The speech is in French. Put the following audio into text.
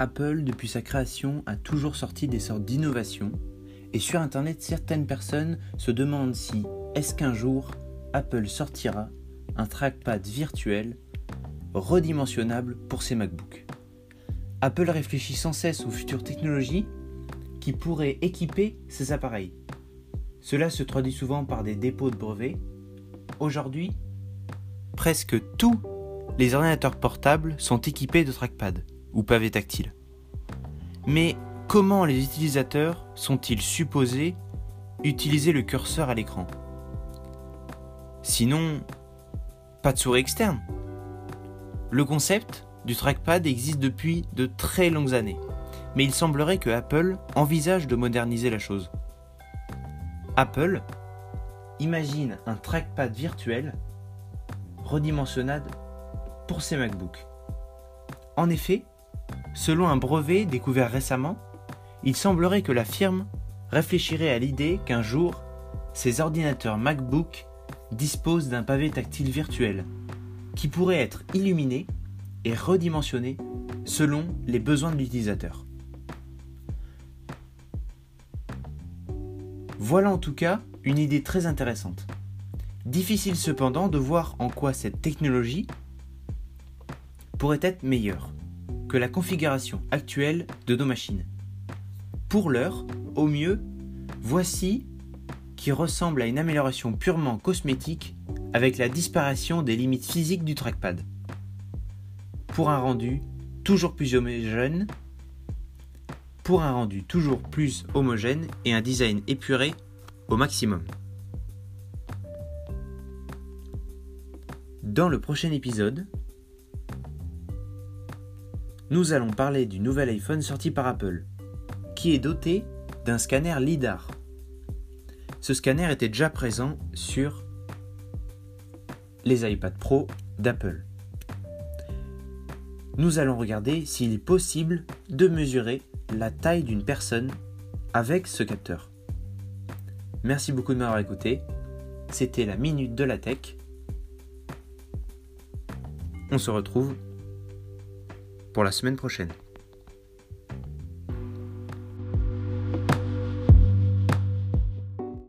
Apple, depuis sa création, a toujours sorti des sortes d'innovations. Et sur Internet, certaines personnes se demandent si, est-ce qu'un jour, Apple sortira un trackpad virtuel redimensionnable pour ses MacBooks? Apple réfléchit sans cesse aux futures technologies qui pourraient équiper ces appareils. Cela se traduit souvent par des dépôts de brevets. Aujourd'hui, presque tous les ordinateurs portables sont équipés de trackpad ou pavés tactiles. Mais comment les utilisateurs sont-ils supposés utiliser le curseur à l'écran? Sinon, pas de souris externe. Le concept du trackpad existe depuis de très longues années, mais il semblerait que Apple envisage de moderniser la chose. Apple imagine un trackpad virtuel redimensionnable pour ses MacBooks. En effet, selon un brevet découvert récemment, il semblerait que la firme réfléchirait à l'idée qu'un jour, ses ordinateurs MacBook disposent d'un pavé tactile virtuel qui pourrait être illuminé et redimensionné selon les besoins de l'utilisateur. Voilà en tout cas une idée très intéressante. Difficile cependant de voir en quoi cette technologie pourrait être meilleure que la configuration actuelle de nos machines. Pour l'heure, au mieux, voici qui ressemble à une amélioration purement cosmétique avec la disparition des limites physiques du trackpad. Pour un rendu toujours plus homogène, pour un rendu toujours plus homogène et un design épuré au maximum. Dans le prochain épisode, nous allons parler du nouvel iPhone sorti par Apple, qui est doté d'un scanner LIDAR ce scanner était déjà présent sur les iPad Pro d'Apple. Nous allons regarder s'il est possible de mesurer la taille d'une personne avec ce capteur. Merci beaucoup de m'avoir écouté. C'était la minute de la tech. On se retrouve pour la semaine prochaine.